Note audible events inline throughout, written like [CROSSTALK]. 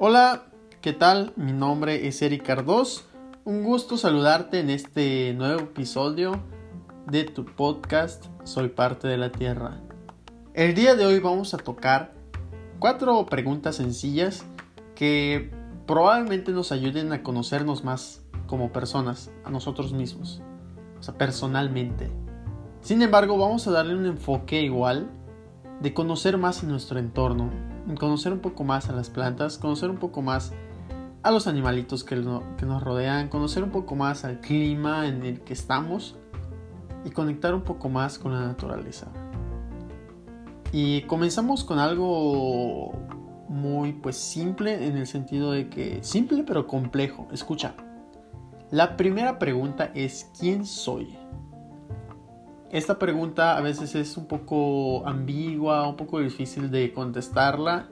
Hola, ¿qué tal? Mi nombre es Eric Cardos. Un gusto saludarte en este nuevo episodio de tu podcast Soy parte de la Tierra. El día de hoy vamos a tocar cuatro preguntas sencillas que probablemente nos ayuden a conocernos más como personas, a nosotros mismos, o sea, personalmente. Sin embargo, vamos a darle un enfoque igual de conocer más en nuestro entorno, conocer un poco más a las plantas, conocer un poco más a los animalitos que, que nos rodean, conocer un poco más al clima en el que estamos y conectar un poco más con la naturaleza. Y comenzamos con algo muy pues simple en el sentido de que simple pero complejo. Escucha. La primera pregunta es ¿quién soy? Esta pregunta a veces es un poco ambigua, un poco difícil de contestarla.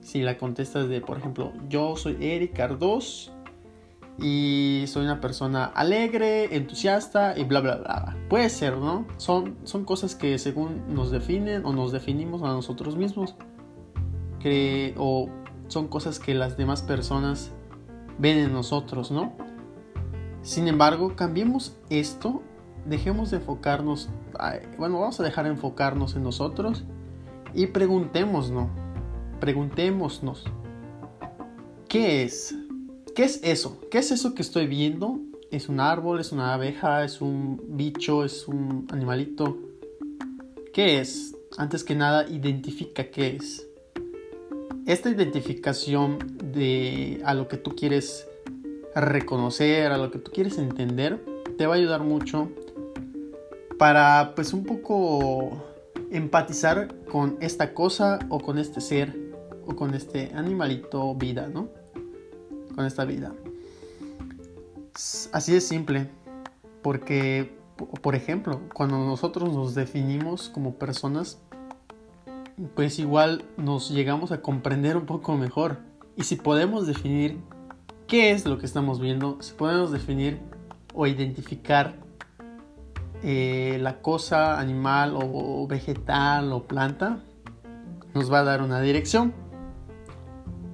Si la contestas de, por ejemplo, yo soy Eric Cardos y soy una persona alegre, entusiasta y bla bla bla. Puede ser, ¿no? Son, son cosas que según nos definen o nos definimos a nosotros mismos. O son cosas que las demás personas ven en nosotros, ¿no? Sin embargo, cambiemos esto dejemos de enfocarnos, bueno, vamos a dejar de enfocarnos en nosotros y preguntémonos, preguntémonos, ¿qué es? ¿Qué es eso? ¿Qué es eso que estoy viendo? ¿Es un árbol? ¿Es una abeja? ¿Es un bicho? ¿Es un animalito? ¿Qué es? Antes que nada, identifica qué es. Esta identificación de a lo que tú quieres reconocer, a lo que tú quieres entender, te va a ayudar mucho para pues un poco empatizar con esta cosa o con este ser o con este animalito vida, ¿no? Con esta vida. Así de simple, porque por ejemplo, cuando nosotros nos definimos como personas, pues igual nos llegamos a comprender un poco mejor. Y si podemos definir qué es lo que estamos viendo, si podemos definir o identificar eh, la cosa animal o vegetal o planta nos va a dar una dirección.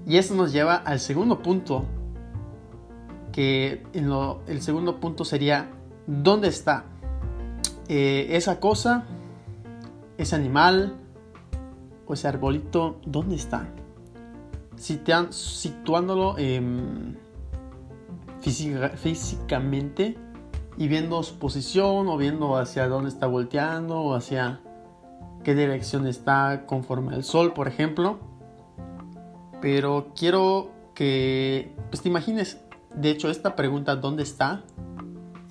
Y eso nos lleva al segundo punto, que el segundo punto sería, ¿dónde está eh, esa cosa, ese animal o ese arbolito? ¿Dónde está? situándolo físicamente y viendo su posición o viendo hacia dónde está volteando o hacia qué dirección está conforme al sol, por ejemplo. Pero quiero que pues te imagines, de hecho esta pregunta ¿dónde está?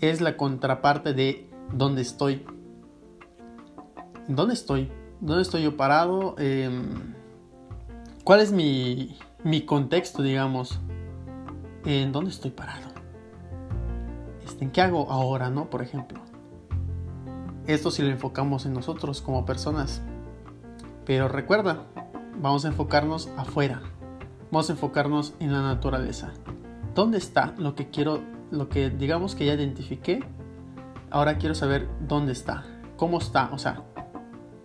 es la contraparte de ¿dónde estoy? ¿Dónde estoy? ¿Dónde estoy yo parado? Em, ¿Cuál es mi, mi contexto, digamos? ¿En dónde estoy parado? ¿En qué hago ahora, no? Por ejemplo. Esto si lo enfocamos en nosotros como personas. Pero recuerda, vamos a enfocarnos afuera. Vamos a enfocarnos en la naturaleza. ¿Dónde está lo que quiero, lo que digamos que ya identifiqué? Ahora quiero saber dónde está, cómo está, o sea,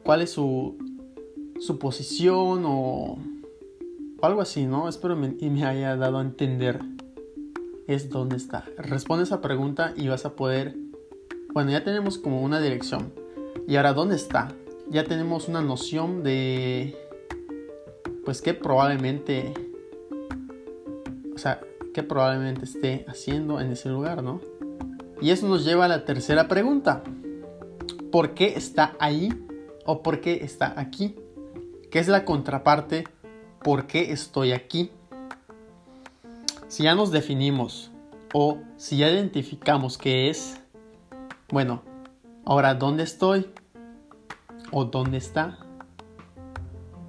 cuál es su, su posición o, algo así, ¿no? Espero me, me haya dado a entender es dónde está. Responde esa pregunta y vas a poder, bueno, ya tenemos como una dirección. Y ahora, ¿dónde está? Ya tenemos una noción de, pues, que probablemente, o sea, que probablemente esté haciendo en ese lugar, ¿no? Y eso nos lleva a la tercera pregunta. ¿Por qué está ahí o por qué está aquí? ¿Qué es la contraparte? ¿Por qué estoy aquí? Si ya nos definimos o si ya identificamos qué es, bueno, ahora ¿dónde estoy? ¿O dónde está?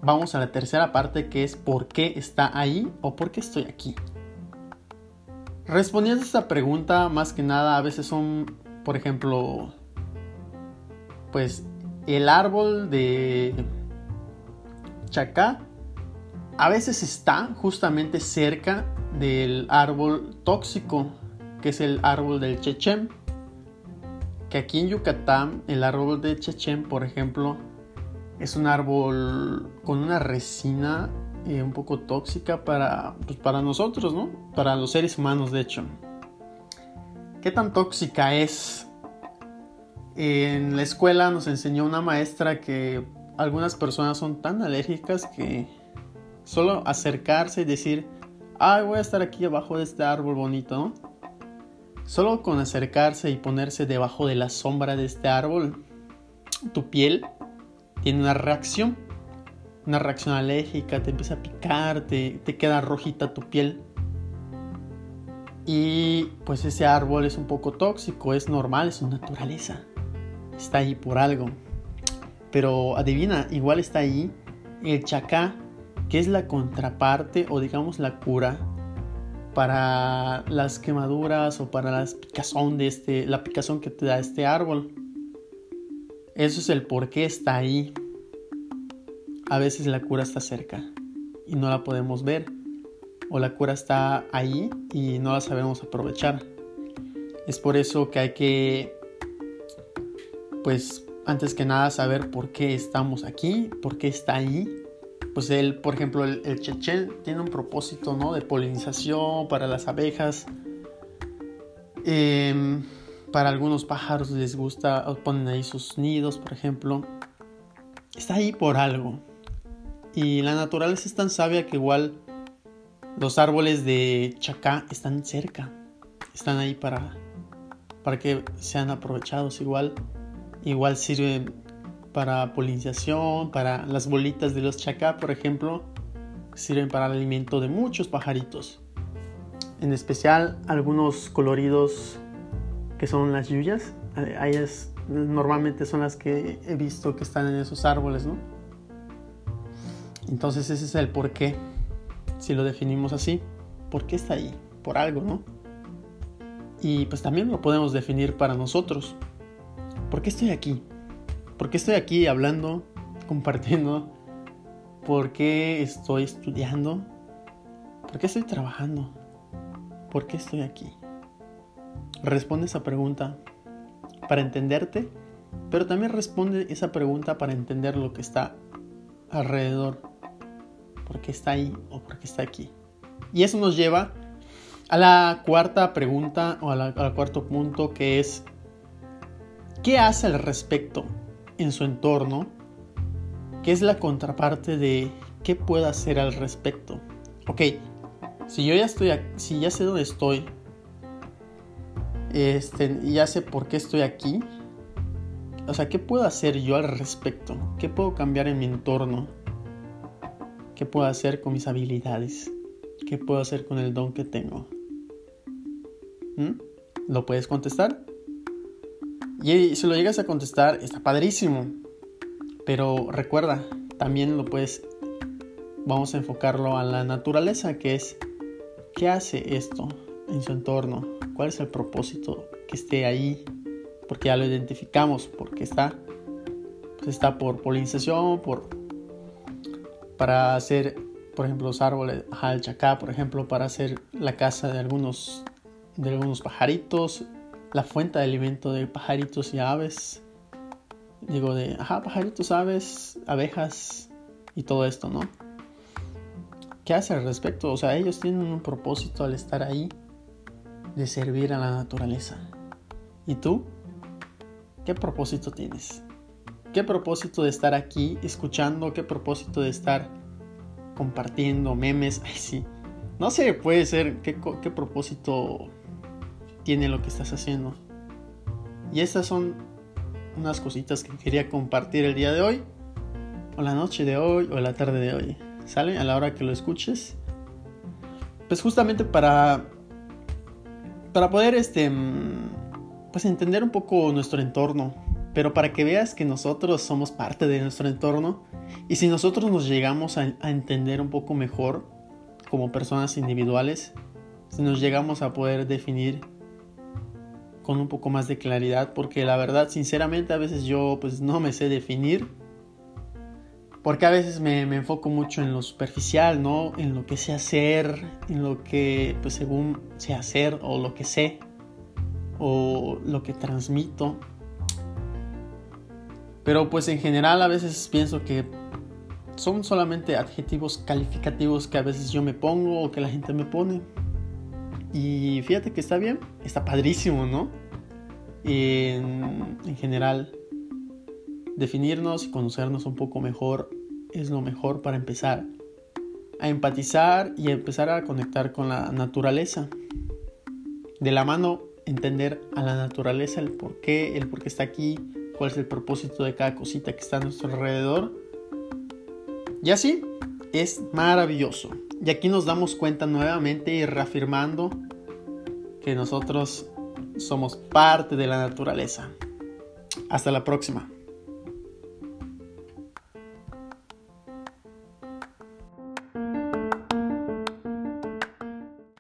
Vamos a la tercera parte que es ¿por qué está ahí o por qué estoy aquí? Respondiendo a esta pregunta, más que nada, a veces son, por ejemplo, pues el árbol de Chacá a veces está justamente cerca del árbol tóxico, que es el árbol del chechem. Que aquí en Yucatán, el árbol de chechem, por ejemplo, Es un árbol con una resina eh, un poco tóxica para, pues, para nosotros, ¿no? Para los seres humanos, de hecho. ¿Qué tan tóxica es? En la escuela nos enseñó una maestra que algunas personas son tan alérgicas que solo acercarse y decir, ay, voy a estar aquí abajo de este árbol bonito. Solo con acercarse y ponerse debajo de la sombra de este árbol, tu piel tiene una reacción, una reacción alérgica, te empieza a picar, te, te queda rojita tu piel. Y pues ese árbol es un poco tóxico, es normal, es su naturaleza. Está ahí por algo. Pero adivina, igual está ahí el chacá, que es la contraparte o digamos la cura para las quemaduras o para la picazón de este, la picazón que te da este árbol. Eso es el por qué está ahí. A veces la cura está cerca y no la podemos ver. O la cura está ahí y no la sabemos aprovechar. Es por eso que hay que, pues, antes que nada saber por qué estamos aquí, por qué está ahí. Pues él, por ejemplo, el, el tiene un propósito, ¿no? De polinización para las abejas. Eh, para algunos pájaros les gusta, ponen ahí sus nidos, por ejemplo. Está ahí por algo. Y la naturaleza es tan sabia que igual los árboles de chacá están cerca. Están ahí para, para que sean aprovechados. Igual, igual sirven para polinización, para las bolitas de los chacá, por ejemplo. Sirven para el alimento de muchos pajaritos. En especial algunos coloridos que son las lluvias. Ellas normalmente son las que he visto que están en esos árboles, ¿no? Entonces ese es el por qué, si lo definimos así. ¿Por qué está ahí? Por algo, ¿no? Y pues también lo podemos definir para nosotros. ¿Por qué estoy aquí? ¿Por qué estoy aquí hablando, [LAUGHS] compartiendo? ¿Por qué estoy estudiando? ¿Por qué estoy trabajando? ¿Por qué estoy aquí? Responde esa pregunta para entenderte, pero también responde esa pregunta para entender lo que está alrededor. ¿Por qué está ahí o por qué está aquí? Y eso nos lleva a la cuarta pregunta o al cuarto punto que es, ¿qué hace al respecto en su entorno? ¿Qué es la contraparte de qué puedo hacer al respecto? Ok, si yo ya estoy, si ya sé dónde estoy, este, ya sé por qué estoy aquí. O sea, ¿qué puedo hacer yo al respecto? ¿Qué puedo cambiar en mi entorno? ¿Qué puedo hacer con mis habilidades? ¿Qué puedo hacer con el don que tengo? ¿Mm? ¿Lo puedes contestar? Y si lo llegas a contestar, está padrísimo. Pero recuerda, también lo puedes, vamos a enfocarlo a la naturaleza, que es, ¿qué hace esto en su entorno? cuál es el propósito que esté ahí, porque ya lo identificamos, porque está, pues está por polinización, por, para hacer, por ejemplo, los árboles, ajá, el por ejemplo, para hacer la casa de algunos, de algunos pajaritos, la fuente de alimento de pajaritos y aves, digo de, ajá, pajaritos, aves, abejas y todo esto, ¿no? ¿Qué hace al respecto? O sea, ellos tienen un propósito al estar ahí de servir a la naturaleza. ¿Y tú? ¿Qué propósito tienes? ¿Qué propósito de estar aquí escuchando? ¿Qué propósito de estar compartiendo memes? [LAUGHS] Ay, sí. No sé, puede ser. ¿Qué, qué propósito tiene lo que estás haciendo? Y estas son unas cositas que quería compartir el día de hoy, o la noche de hoy, o la tarde de hoy. ¿Sale? A la hora que lo escuches. Pues justamente para para poder este pues entender un poco nuestro entorno, pero para que veas que nosotros somos parte de nuestro entorno y si nosotros nos llegamos a, entender un poco mejor como personas individuales, si nos llegamos a poder definir con un poco más de claridad, porque la verdad, sinceramente, a veces yo pues no me sé definir porque a veces me, enfoco mucho en lo superficial, ¿no? En lo que sé hacer, en lo que, pues según sé hacer o lo que sé o lo que transmito. Pero pues en general a veces pienso que son solamente adjetivos calificativos que a veces yo me pongo o que la gente me pone. Y fíjate que está bien, está padrísimo, ¿no? En, en general, definirnos y conocernos un poco mejor es lo mejor para empezar a empatizar y a empezar a conectar con la naturaleza. De la mano, entender a la naturaleza, el por qué, el por qué está aquí, cuál es el propósito de cada cosita que está a nuestro alrededor. Y así es maravilloso. Y aquí nos damos cuenta nuevamente y reafirmando que nosotros somos parte de la naturaleza. Hasta la próxima.